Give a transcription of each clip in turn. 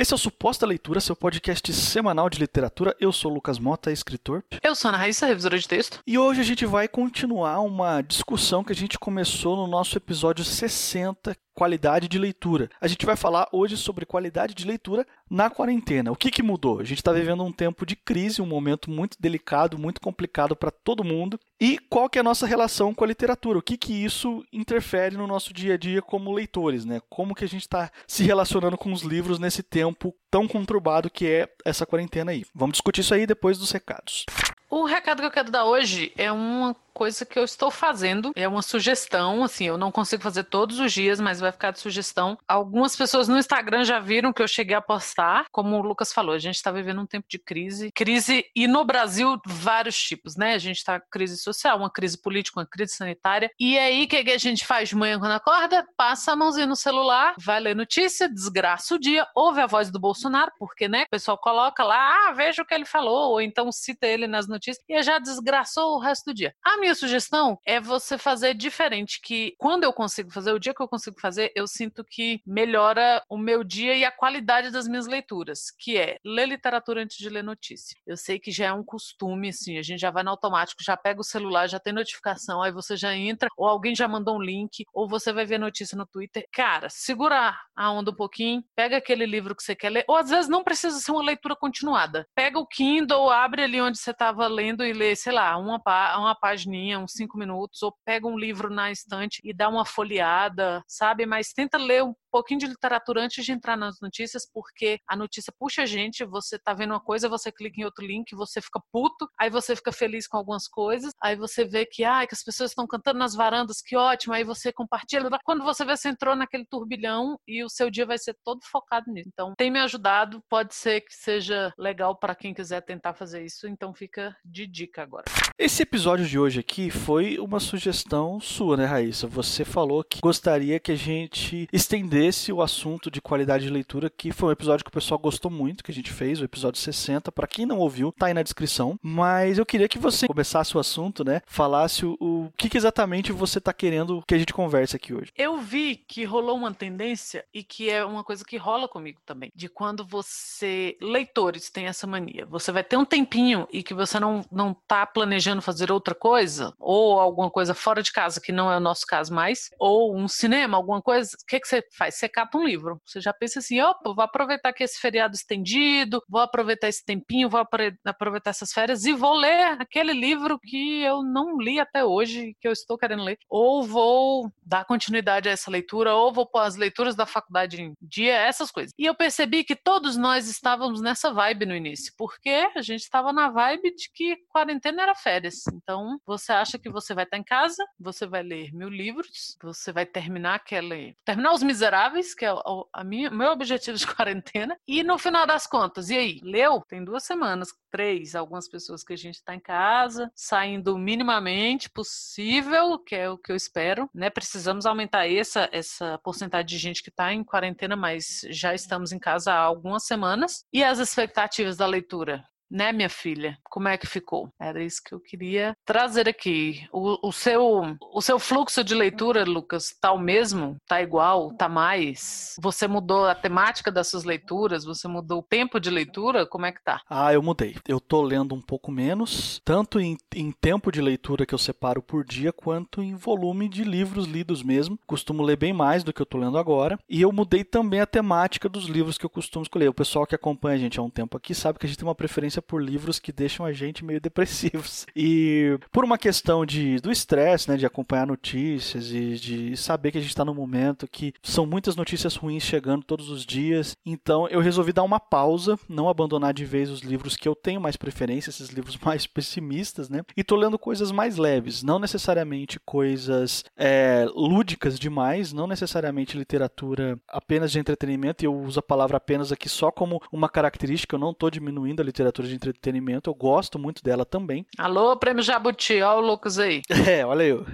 Esse é o Suposta Leitura, seu podcast semanal de literatura. Eu sou o Lucas Mota, escritor. Eu sou a Ana Raíssa, revisora de texto. E hoje a gente vai continuar uma discussão que a gente começou no nosso episódio 60, qualidade de leitura. A gente vai falar hoje sobre qualidade de leitura na quarentena. O que, que mudou? A gente está vivendo um tempo de crise, um momento muito delicado, muito complicado para todo mundo. E qual que é a nossa relação com a literatura? O que, que isso interfere no nosso dia a dia como leitores? Né? Como que a gente está se relacionando com os livros nesse tempo tão conturbado que é essa quarentena aí? Vamos discutir isso aí depois dos recados. O recado que eu quero dar hoje é uma coisa que eu estou fazendo, é uma sugestão, assim, eu não consigo fazer todos os dias, mas vai ficar de sugestão. Algumas pessoas no Instagram já viram que eu cheguei a postar, como o Lucas falou, a gente está vivendo um tempo de crise, crise e no Brasil vários tipos, né? A gente está crise social, uma crise política, uma crise sanitária. E aí o que a gente faz de manhã quando acorda? Passa a mãozinha no celular, vai ler notícia, desgraça o dia, ouve a voz do Bolsonaro, porque né, o pessoal coloca lá, ah, veja o que ele falou, ou então cita ele nas notícias notícia e já desgraçou o resto do dia. A minha sugestão é você fazer diferente, que quando eu consigo fazer, o dia que eu consigo fazer, eu sinto que melhora o meu dia e a qualidade das minhas leituras, que é ler literatura antes de ler notícia. Eu sei que já é um costume, assim, a gente já vai no automático, já pega o celular, já tem notificação, aí você já entra, ou alguém já mandou um link, ou você vai ver notícia no Twitter. Cara, segura a onda um pouquinho, pega aquele livro que você quer ler, ou às vezes não precisa ser uma leitura continuada. Pega o Kindle, abre ali onde você estava lendo e lê, sei lá, uma, uma pagininha, uns cinco minutos, ou pega um livro na estante e dá uma folheada, sabe? Mas tenta ler um pouquinho de literatura antes de entrar nas notícias, porque a notícia puxa a gente, você tá vendo uma coisa, você clica em outro link, você fica puto, aí você fica feliz com algumas coisas, aí você vê que, ah, que as pessoas estão cantando nas varandas, que ótimo, aí você compartilha. Quando você vê, você entrou naquele turbilhão e o seu dia vai ser todo focado nisso. Então, tem me ajudado, pode ser que seja legal para quem quiser tentar fazer isso, então fica de dica agora. Esse episódio de hoje aqui foi uma sugestão sua, né, Raíssa? Você falou que gostaria que a gente estendesse desse o assunto de qualidade de leitura, que foi um episódio que o pessoal gostou muito, que a gente fez, o episódio 60. Para quem não ouviu, tá aí na descrição. Mas eu queria que você começasse o assunto, né? Falasse o, o que, que exatamente você tá querendo que a gente converse aqui hoje. Eu vi que rolou uma tendência e que é uma coisa que rola comigo também, de quando você, leitores, tem essa mania. Você vai ter um tempinho e que você não, não tá planejando fazer outra coisa, ou alguma coisa fora de casa, que não é o nosso caso mais, ou um cinema, alguma coisa. O que, que você faz? Você cata um livro. Você já pensa assim, opa, vou aproveitar que esse feriado estendido, vou aproveitar esse tempinho, vou aproveitar essas férias e vou ler aquele livro que eu não li até hoje, que eu estou querendo ler. Ou vou dar continuidade a essa leitura, ou vou pôr as leituras da faculdade em dia, essas coisas. E eu percebi que todos nós estávamos nessa vibe no início, porque a gente estava na vibe de que quarentena era férias. Então, você acha que você vai estar em casa, você vai ler mil livros, você vai terminar aquele. terminar Os Miseráveis saudáveis, que é o minha, meu objetivo de quarentena. E no final das contas, e aí? Leu? Tem duas semanas, três, algumas pessoas que a gente está em casa, saindo minimamente possível, que é o que eu espero, né? Precisamos aumentar essa, essa porcentagem de gente que está em quarentena, mas já estamos em casa há algumas semanas. E as expectativas da leitura? Né, minha filha? Como é que ficou? Era isso que eu queria trazer aqui. O, o, seu, o seu fluxo de leitura, Lucas, tá o mesmo? Tá igual? Tá mais? Você mudou a temática das suas leituras? Você mudou o tempo de leitura? Como é que tá? Ah, eu mudei. Eu tô lendo um pouco menos, tanto em, em tempo de leitura que eu separo por dia, quanto em volume de livros lidos mesmo. Costumo ler bem mais do que eu tô lendo agora. E eu mudei também a temática dos livros que eu costumo escolher. O pessoal que acompanha a gente há um tempo aqui sabe que a gente tem uma preferência por livros que deixam a gente meio depressivos. E por uma questão de, do estresse, né, de acompanhar notícias e de saber que a gente está num momento que são muitas notícias ruins chegando todos os dias, então eu resolvi dar uma pausa, não abandonar de vez os livros que eu tenho mais preferência, esses livros mais pessimistas, né? E tô lendo coisas mais leves, não necessariamente coisas é, lúdicas demais, não necessariamente literatura apenas de entretenimento, e eu uso a palavra apenas aqui só como uma característica, eu não estou diminuindo a literatura de entretenimento. Eu gosto muito dela também. Alô, Prêmio Jabuti, ó o Lucas aí. É, olha eu.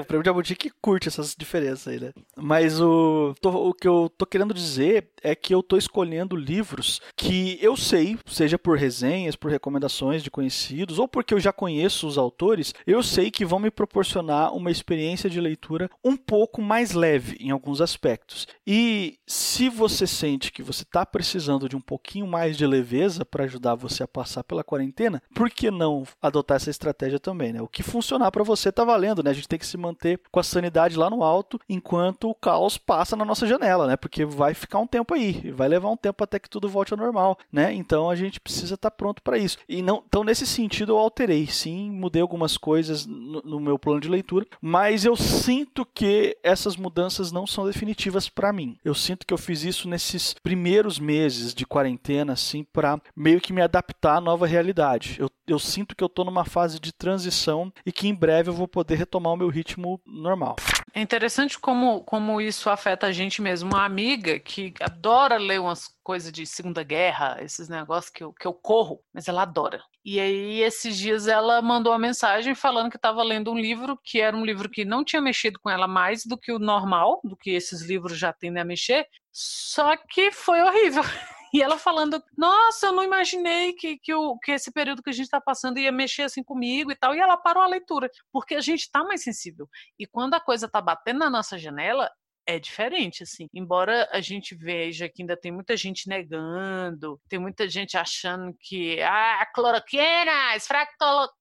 o Prêmio Jabuti que curte essas diferenças aí, né? Mas o, tô, o que eu tô querendo dizer é que eu tô escolhendo livros que eu sei, seja por resenhas, por recomendações de conhecidos, ou porque eu já conheço os autores, eu sei que vão me proporcionar uma experiência de leitura um pouco mais leve em alguns aspectos. E se você sente que você está precisando de um pouquinho mais de leveza para ajudar você a passar pela quarentena, por que não adotar essa estratégia também, né? O que funcionar para você está valendo, né? A gente tem que se manter com a sanidade lá no alto enquanto o caos passa na nossa janela, né? Porque vai ficar um tempo aí, vai levar um tempo até que tudo volte ao normal, né? Então a gente precisa estar tá pronto para isso. E não, então nesse sentido eu alterei, sim, mudei algumas coisas no, no meu plano de leitura, mas eu sinto que essas mudanças não são definitivas para mim. Eu sinto que eu fiz isso nesses primeiros meses de quarentena, assim, para meio que me adaptar à nova realidade. Eu, eu sinto que eu estou numa fase de transição e que em breve eu vou poder retomar o meu ritmo normal. É interessante como, como isso afeta a gente mesmo. Uma amiga que adora ler umas coisas de Segunda Guerra, esses negócios que eu, que eu corro, mas ela adora. E aí, esses dias, ela mandou uma mensagem falando que estava lendo um livro que era um livro que não tinha mexido com ela mais do que o normal, do que esses livros já tendem a mexer, só que foi horrível. E ela falando, nossa, eu não imaginei que, que, o, que esse período que a gente está passando ia mexer assim comigo e tal. E ela parou a leitura, porque a gente está mais sensível. E quando a coisa está batendo na nossa janela, é diferente, assim. Embora a gente veja que ainda tem muita gente negando, tem muita gente achando que ah, cloroquina, esfraga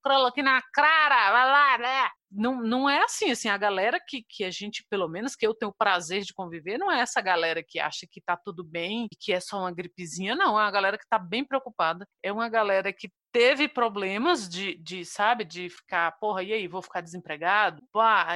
cloroquina na cara, vai lá, né? Não, não é assim, assim, a galera que, que a gente, pelo menos que eu tenho o prazer de conviver, não é essa galera que acha que tá tudo bem e que é só uma gripezinha, não, é uma galera que tá bem preocupada, é uma galera que teve problemas de, de, sabe, de ficar, porra, e aí, vou ficar desempregado?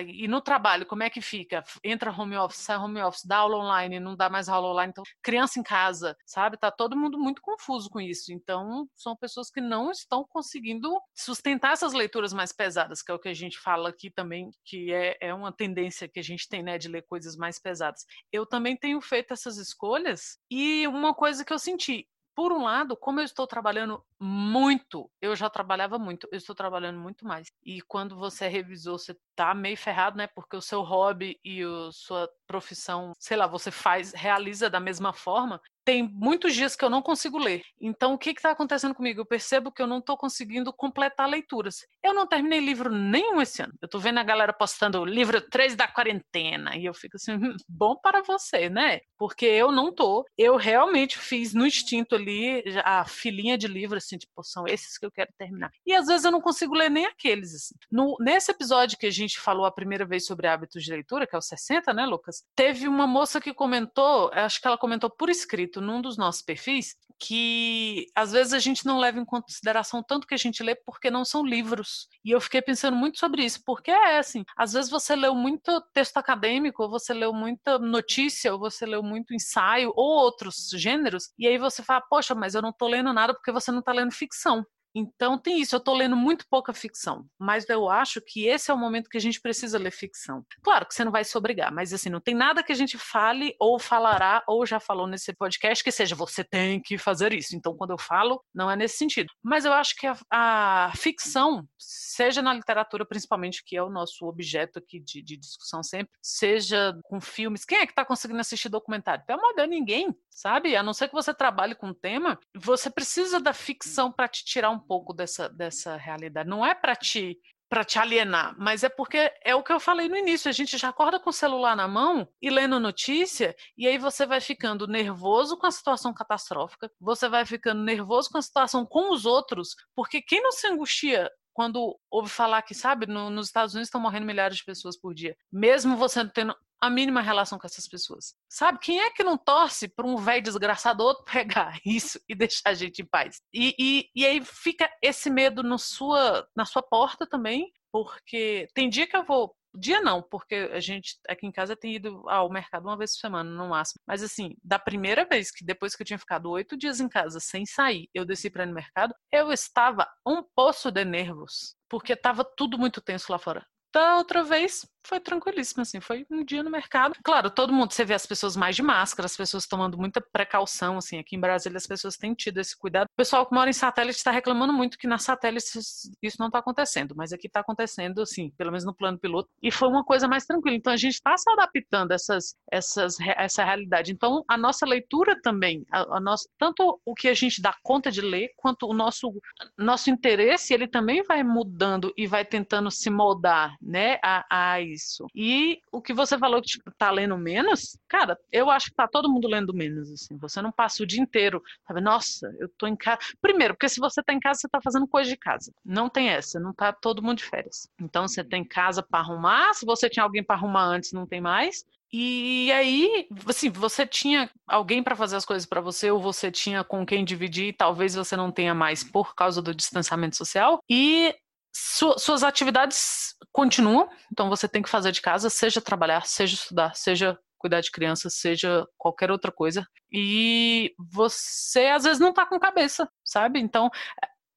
E no trabalho, como é que fica? Entra home office, sai home office, dá aula online, não dá mais aula online, então, criança em casa, sabe? Tá todo mundo muito confuso com isso. Então, são pessoas que não estão conseguindo sustentar essas leituras mais pesadas, que é o que a gente fala aqui também, que é, é uma tendência que a gente tem, né, de ler coisas mais pesadas. Eu também tenho feito essas escolhas e uma coisa que eu senti, por um lado, como eu estou trabalhando muito, eu já trabalhava muito, eu estou trabalhando muito mais. E quando você é revisor, você tá meio ferrado, né? Porque o seu hobby e a sua profissão, sei lá, você faz, realiza da mesma forma tem muitos dias que eu não consigo ler. Então, o que está acontecendo comigo? Eu percebo que eu não estou conseguindo completar leituras. Eu não terminei livro nenhum esse ano. Eu estou vendo a galera postando livro 3 da quarentena. E eu fico assim, hum, bom para você, né? Porque eu não tô. Eu realmente fiz no instinto ali a filinha de livros, assim, tipo, são esses que eu quero terminar. E às vezes eu não consigo ler nem aqueles, assim. No, nesse episódio que a gente falou a primeira vez sobre hábitos de leitura, que é o 60, né, Lucas? Teve uma moça que comentou, acho que ela comentou por escrito num dos nossos perfis que às vezes a gente não leva em consideração tanto que a gente lê porque não são livros. E eu fiquei pensando muito sobre isso, porque é assim, às vezes você leu muito texto acadêmico, ou você leu muita notícia, ou você leu muito ensaio, ou outros gêneros, e aí você fala, poxa, mas eu não estou lendo nada porque você não está lendo ficção. Então tem isso, eu estou lendo muito pouca ficção, mas eu acho que esse é o momento que a gente precisa ler ficção. Claro que você não vai se obrigar, mas assim, não tem nada que a gente fale ou falará ou já falou nesse podcast que seja você tem que fazer isso. Então quando eu falo, não é nesse sentido. Mas eu acho que a, a ficção, seja na literatura principalmente, que é o nosso objeto aqui de, de discussão sempre, seja com filmes, quem é que está conseguindo assistir documentário? Pelo amor de ninguém, sabe? A não ser que você trabalhe com tema, você precisa da ficção para te tirar um pouco dessa, dessa realidade. Não é para te para te alienar, mas é porque é o que eu falei no início, a gente já acorda com o celular na mão e lendo notícia, e aí você vai ficando nervoso com a situação catastrófica, você vai ficando nervoso com a situação com os outros, porque quem não se angustia quando ouve falar que, sabe, no, nos Estados Unidos estão morrendo milhares de pessoas por dia, mesmo você tendo a mínima relação com essas pessoas. Sabe, quem é que não torce para um velho desgraçado outro pegar isso e deixar a gente em paz? E, e, e aí fica esse medo no sua, na sua porta também, porque tem dia que eu vou Dia não, porque a gente aqui em casa tem ido ao mercado uma vez por semana, no máximo. Mas assim, da primeira vez que depois que eu tinha ficado oito dias em casa sem sair, eu desci para ir no mercado, eu estava um poço de nervos, porque estava tudo muito tenso lá fora. Da outra vez, foi tranquilíssimo, assim, foi um dia no mercado. Claro, todo mundo, você vê as pessoas mais de máscara, as pessoas tomando muita precaução, assim, aqui em Brasília as pessoas têm tido esse cuidado. O pessoal que mora em satélite está reclamando muito que na satélite isso não está acontecendo, mas aqui está acontecendo, assim, pelo menos no plano piloto, e foi uma coisa mais tranquila. Então a gente está se adaptando a essas, essas, essa realidade. Então a nossa leitura também, a, a nossa, tanto o que a gente dá conta de ler, quanto o nosso, nosso interesse, ele também vai mudando e vai tentando se moldar, né, a, a isso. E o que você falou que tipo, tá lendo menos, cara, eu acho que tá todo mundo lendo menos, assim. Você não passa o dia inteiro, sabe? Nossa, eu tô em casa. Primeiro, porque se você tá em casa, você tá fazendo coisa de casa. Não tem essa, não tá todo mundo de férias. Então você tem casa para arrumar, se você tinha alguém para arrumar antes, não tem mais. E aí, assim, você tinha alguém para fazer as coisas para você, ou você tinha com quem dividir, talvez você não tenha mais por causa do distanciamento social. E su suas atividades continuam, então você tem que fazer de casa, seja trabalhar, seja estudar, seja cuidar de crianças, seja qualquer outra coisa. E você às vezes não está com cabeça, sabe? Então,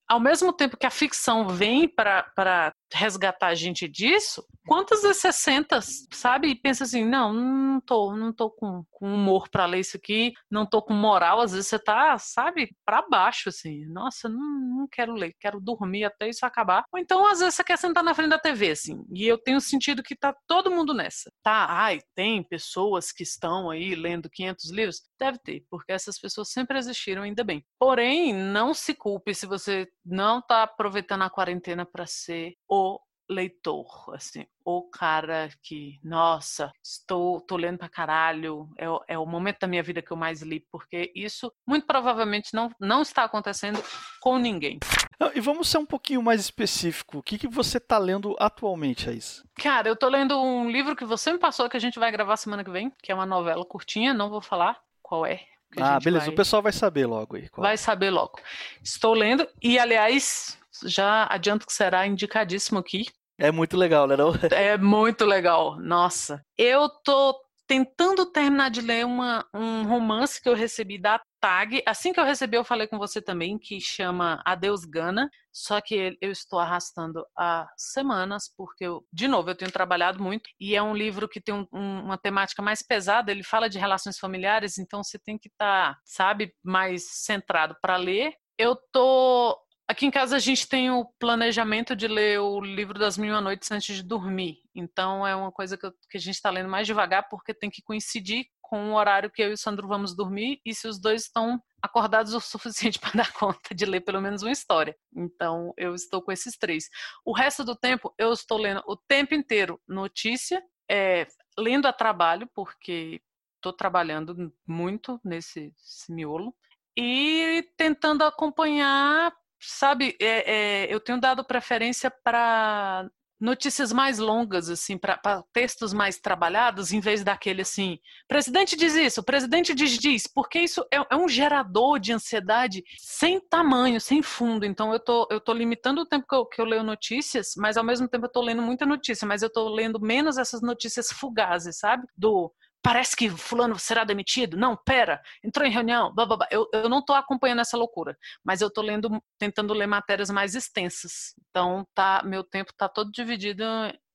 ao mesmo tempo que a ficção vem para resgatar a gente disso, quantas você senta, sabe, e pensa assim, não, não tô, não tô com, com humor para ler isso aqui, não tô com moral, às vezes você tá, sabe, para baixo, assim, nossa, não, não quero ler, quero dormir até isso acabar. Ou então, às vezes, você quer sentar na frente da TV, assim, e eu tenho sentido que tá todo mundo nessa. Tá, ai, tem pessoas que estão aí lendo 500 livros? Deve ter, porque essas pessoas sempre existiram, ainda bem. Porém, não se culpe se você não tá aproveitando a quarentena para ser o leitor, assim, o cara que, nossa, estou tô lendo pra caralho, é, é o momento da minha vida que eu mais li, porque isso muito provavelmente não, não está acontecendo com ninguém. E vamos ser um pouquinho mais específico. O que, que você está lendo atualmente, Ais? Cara, eu tô lendo um livro que você me passou que a gente vai gravar semana que vem, que é uma novela curtinha, não vou falar qual é. Ah, beleza, vai... o pessoal vai saber logo aí. Vai saber logo. Estou lendo, e aliás, já adianto que será indicadíssimo aqui. É muito legal, né? Não? É muito legal. Nossa. Eu tô tentando terminar de ler uma, um romance que eu recebi da Tag. Assim que eu recebi, eu falei com você também, que chama Adeus Gana. Só que eu estou arrastando há semanas, porque, eu, de novo, eu tenho trabalhado muito. E é um livro que tem um, um, uma temática mais pesada. Ele fala de relações familiares, então você tem que estar, tá, sabe, mais centrado para ler. Eu tô Aqui em casa a gente tem o planejamento de ler o livro das Mil Noites antes de dormir. Então é uma coisa que, eu, que a gente está lendo mais devagar porque tem que coincidir com o horário que eu e o Sandro vamos dormir e se os dois estão acordados o suficiente para dar conta de ler pelo menos uma história. Então eu estou com esses três. O resto do tempo eu estou lendo o tempo inteiro notícia, é, lendo a trabalho porque estou trabalhando muito nesse miolo e tentando acompanhar sabe, é, é, eu tenho dado preferência para notícias mais longas, assim, para textos mais trabalhados, em vez daquele assim, presidente diz isso, presidente diz diz, porque isso é, é, um gerador de ansiedade sem tamanho, sem fundo. Então eu tô, eu tô limitando o tempo que eu, que eu leio notícias, mas ao mesmo tempo eu tô lendo muita notícia, mas eu tô lendo menos essas notícias fugazes, sabe? Do parece que fulano será demitido. Não, pera, entrou em reunião, blá, blá, blá. Eu, eu não estou acompanhando essa loucura, mas eu estou lendo, tentando ler matérias mais extensas. Então, tá, meu tempo está todo dividido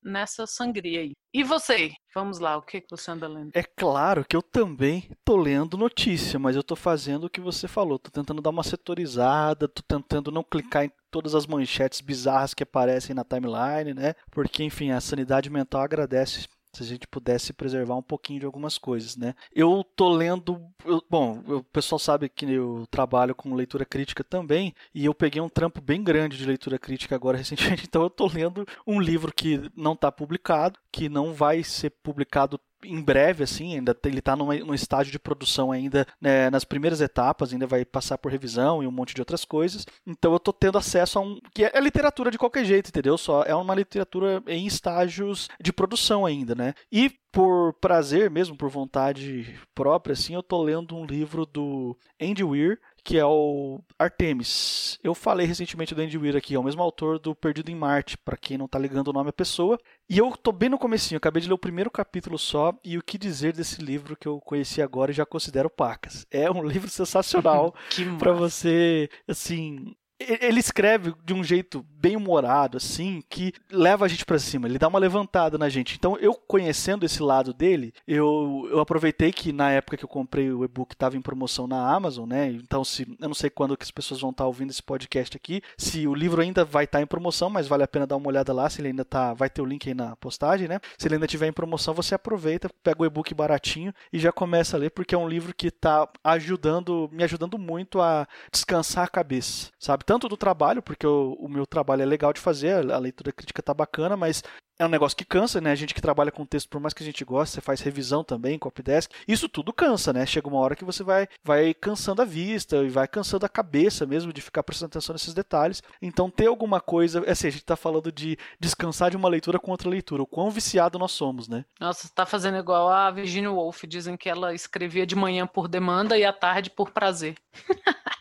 nessa sangria aí. E você? Vamos lá, o que, você anda lendo? É claro que eu também tô lendo notícia, mas eu tô fazendo o que você falou. Tô tentando dar uma setorizada, tô tentando não clicar em todas as manchetes bizarras que aparecem na timeline, né? Porque, enfim, a sanidade mental agradece se a gente pudesse preservar um pouquinho de algumas coisas, né? Eu tô lendo, eu, bom, o pessoal sabe que eu trabalho com leitura crítica também, e eu peguei um trampo bem grande de leitura crítica agora recentemente, então eu tô lendo um livro que não está publicado, que não vai ser publicado em breve, assim, ainda ele está num estágio de produção ainda né, nas primeiras etapas, ainda vai passar por revisão e um monte de outras coisas. Então eu estou tendo acesso a um que é literatura de qualquer jeito, entendeu? Só é uma literatura em estágios de produção ainda, né? E por prazer mesmo, por vontade própria, assim, eu estou lendo um livro do Andy Weir que é o Artemis. Eu falei recentemente do Andy Weir aqui, é o mesmo autor do Perdido em Marte, para quem não está ligando o nome à pessoa. E eu tô bem no comecinho, acabei de ler o primeiro capítulo só, e o que dizer desse livro que eu conheci agora e já considero pacas. É um livro sensacional para você, assim, ele escreve de um jeito bem humorado, assim, que leva a gente para cima, ele dá uma levantada na gente. Então, eu conhecendo esse lado dele, eu, eu aproveitei que na época que eu comprei o e-book estava em promoção na Amazon, né? Então, se eu não sei quando que as pessoas vão estar ouvindo esse podcast aqui, se o livro ainda vai estar em promoção, mas vale a pena dar uma olhada lá, se ele ainda tá, vai ter o link aí na postagem, né? Se ele ainda tiver em promoção, você aproveita, pega o e-book baratinho e já começa a ler, porque é um livro que está ajudando, me ajudando muito a descansar a cabeça, sabe? Tanto do trabalho, porque o, o meu trabalho é legal de fazer, a leitura crítica tá bacana, mas é um negócio que cansa, né? A gente que trabalha com texto, por mais que a gente goste, você faz revisão também, copydesk, isso tudo cansa, né? Chega uma hora que você vai, vai cansando a vista e vai cansando a cabeça mesmo de ficar prestando atenção nesses detalhes. Então, ter alguma coisa, é assim, a gente tá falando de descansar de uma leitura com outra leitura, o quão viciado nós somos, né? Nossa, tá fazendo igual a Virginia Woolf, dizem que ela escrevia de manhã por demanda e à tarde por prazer.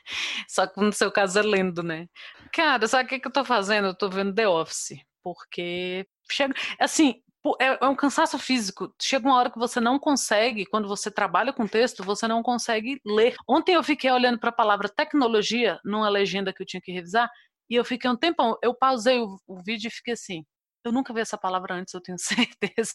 Só que no seu caso é lendo, né? Cara, sabe o que, que eu tô fazendo? Eu tô vendo The Office, porque chega, assim, é, é, um cansaço físico. Chega uma hora que você não consegue, quando você trabalha com texto, você não consegue ler. Ontem eu fiquei olhando para a palavra tecnologia numa legenda que eu tinha que revisar, e eu fiquei um tempão, eu pausei o, o vídeo e fiquei assim, eu nunca vi essa palavra antes, eu tenho certeza.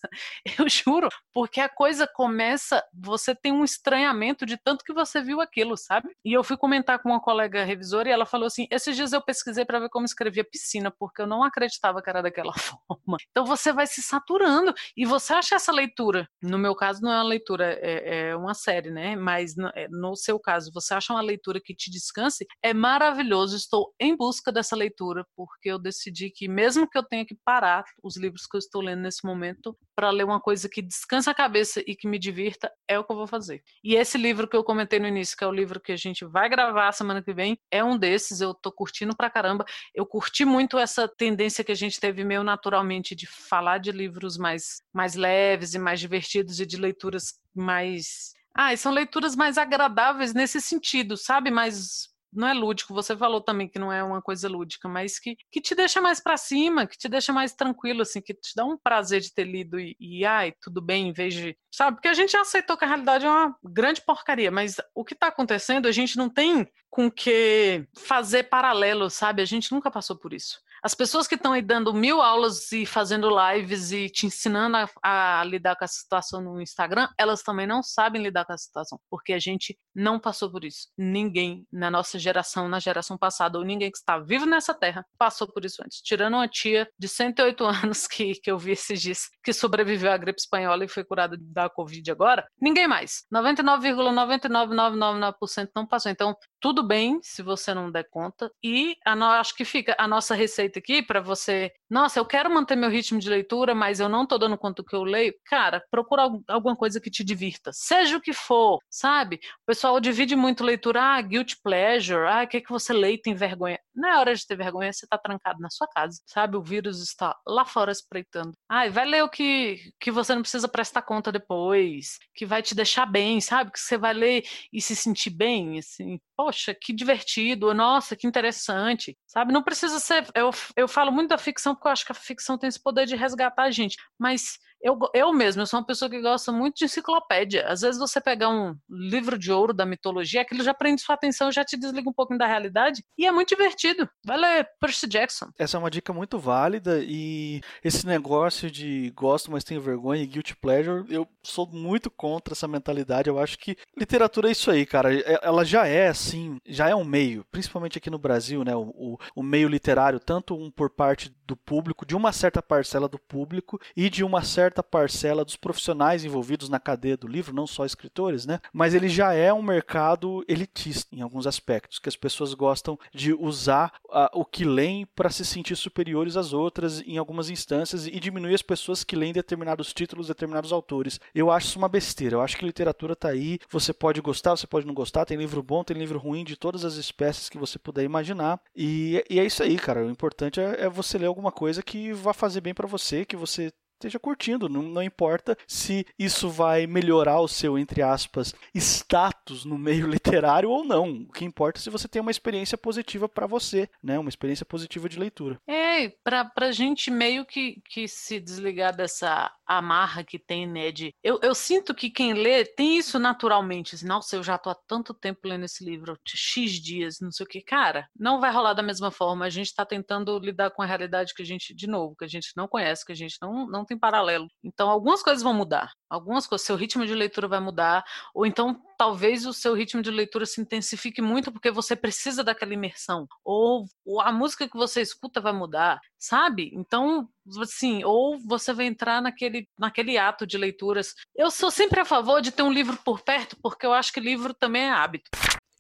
Eu juro, porque a coisa começa, você tem um estranhamento de tanto que você viu aquilo, sabe? E eu fui comentar com uma colega revisora e ela falou assim: esses dias eu pesquisei para ver como escrevia piscina, porque eu não acreditava que era daquela forma. Então você vai se saturando e você acha essa leitura. No meu caso, não é uma leitura, é, é uma série, né? Mas no, é, no seu caso, você acha uma leitura que te descanse, é maravilhoso. Estou em busca dessa leitura, porque eu decidi que, mesmo que eu tenha que parar os livros que eu estou lendo nesse momento para ler uma coisa que descansa a cabeça e que me divirta, é o que eu vou fazer. E esse livro que eu comentei no início, que é o livro que a gente vai gravar semana que vem, é um desses, eu tô curtindo pra caramba. Eu curti muito essa tendência que a gente teve meio naturalmente de falar de livros mais, mais leves e mais divertidos e de leituras mais ah, são leituras mais agradáveis nesse sentido, sabe? Mais não é lúdico, você falou também que não é uma coisa lúdica, mas que, que te deixa mais para cima, que te deixa mais tranquilo, assim, que te dá um prazer de ter lido e, e, ai, tudo bem, em vez de. Sabe? Porque a gente já aceitou que a realidade é uma grande porcaria, mas o que está acontecendo, a gente não tem com que fazer paralelo, sabe? A gente nunca passou por isso. As pessoas que estão aí dando mil aulas e fazendo lives e te ensinando a, a, lidar com a situação no Instagram, elas também não sabem lidar com a situação, porque a gente não passou por isso. Ninguém na nossa geração, na geração passada, ou ninguém que está vivo nessa terra, passou por isso antes. Tirando uma tia de 108 anos que, que eu vi esses dias, que sobreviveu à gripe espanhola e foi curada da Covid agora, ninguém mais. 99,99999% não passou. Então, tudo bem se você não der conta. E a no, acho que fica a nossa receita aqui para você. Nossa, eu quero manter meu ritmo de leitura, mas eu não tô dando conta do que eu leio. Cara, procura alguma coisa que te divirta. Seja o que for, sabe? O pessoal divide muito leitura. Ah, guilt pleasure. Ah, o que, é que você lê e tem vergonha? Não é hora de ter vergonha, você tá trancado na sua casa, sabe? O vírus está lá fora espreitando. Ai, vai ler o que, que você não precisa prestar conta depois, que vai te deixar bem, sabe? Que você vai ler e se sentir bem, assim. Poxa, que divertido, nossa, que interessante, sabe? Não precisa ser. Eu, eu falo muito da ficção porque eu acho que a ficção tem esse poder de resgatar a gente, mas eu, eu mesmo, eu sou uma pessoa que gosta muito de enciclopédia. Às vezes você pegar um livro de ouro da mitologia, aquilo já prende sua atenção, já te desliga um pouquinho da realidade e é muito divertido. Vai ler Percy Jackson. Essa é uma dica muito válida e esse negócio de gosto, mas tenho vergonha e guilty pleasure, eu sou muito contra essa mentalidade. Eu acho que literatura é isso aí, cara. É, ela já é assim, já é um meio, principalmente aqui no Brasil, né? O, o, o meio literário, tanto um por parte do público, de uma certa parcela do público e de uma certa parcela dos profissionais envolvidos na cadeia do livro, não só escritores, né? Mas ele já é um mercado elitista em alguns aspectos, que as pessoas gostam de usar uh, o que leem para se sentir superiores às outras em algumas instâncias e diminuir as pessoas que leem determinados títulos, determinados autores. Eu acho isso uma besteira. Eu acho que literatura está aí, você pode gostar, você pode não gostar, tem livro bom, tem livro ruim de todas as espécies que você puder imaginar. E, e é isso aí, cara. O importante é, é você ler alguma coisa que vá fazer bem para você, que você esteja curtindo. Não, não importa se isso vai melhorar o seu, entre aspas, status no meio literário ou não. O que importa é se você tem uma experiência positiva para você, né? Uma experiência positiva de leitura. É, pra, pra gente meio que, que se desligar dessa amarra que tem, né? De, eu, eu sinto que quem lê tem isso naturalmente. Assim, Nossa, eu já tô há tanto tempo lendo esse livro, X dias, não sei o que. Cara, não vai rolar da mesma forma. A gente tá tentando lidar com a realidade que a gente, de novo, que a gente não conhece, que a gente não, não tem paralelo. Então, algumas coisas vão mudar. Algumas coisas, seu ritmo de leitura vai mudar, ou então talvez o seu ritmo de leitura se intensifique muito porque você precisa daquela imersão, ou, ou a música que você escuta vai mudar, sabe? Então, assim, ou você vai entrar naquele, naquele ato de leituras. Eu sou sempre a favor de ter um livro por perto, porque eu acho que livro também é hábito.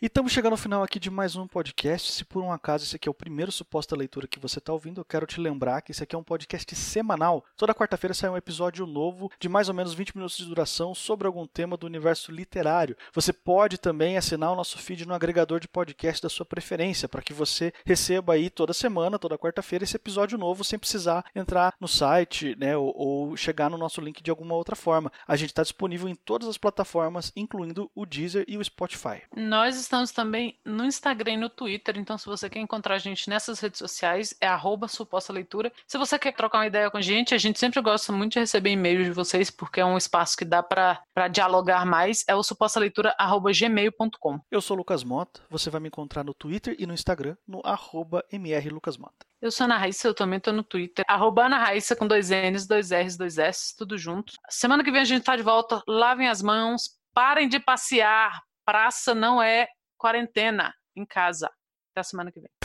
E estamos chegando ao final aqui de mais um podcast. Se por um acaso esse aqui é o primeiro suposta leitura que você está ouvindo, eu quero te lembrar que esse aqui é um podcast semanal. Toda quarta-feira sai um episódio novo de mais ou menos 20 minutos de duração sobre algum tema do universo literário. Você pode também assinar o nosso feed no agregador de podcast da sua preferência, para que você receba aí toda semana, toda quarta-feira, esse episódio novo sem precisar entrar no site né, ou, ou chegar no nosso link de alguma outra forma. A gente está disponível em todas as plataformas, incluindo o Deezer e o Spotify. Nós estamos também no Instagram e no Twitter, então se você quer encontrar a gente nessas redes sociais, é arroba suposta leitura. Se você quer trocar uma ideia com a gente, a gente sempre gosta muito de receber e-mails de vocês, porque é um espaço que dá para dialogar mais, é o supostaleitura.gmail.com. Eu sou o Lucas Mota, você vai me encontrar no Twitter e no Instagram, no arroba mrlucasmota. Eu sou Ana Raíssa, eu também tô no Twitter, arroba Ana Raíssa com dois N's, dois R's, dois S, tudo junto. Semana que vem a gente tá de volta, lavem as mãos, parem de passear, praça não é quarentena em casa. Até semana que vem.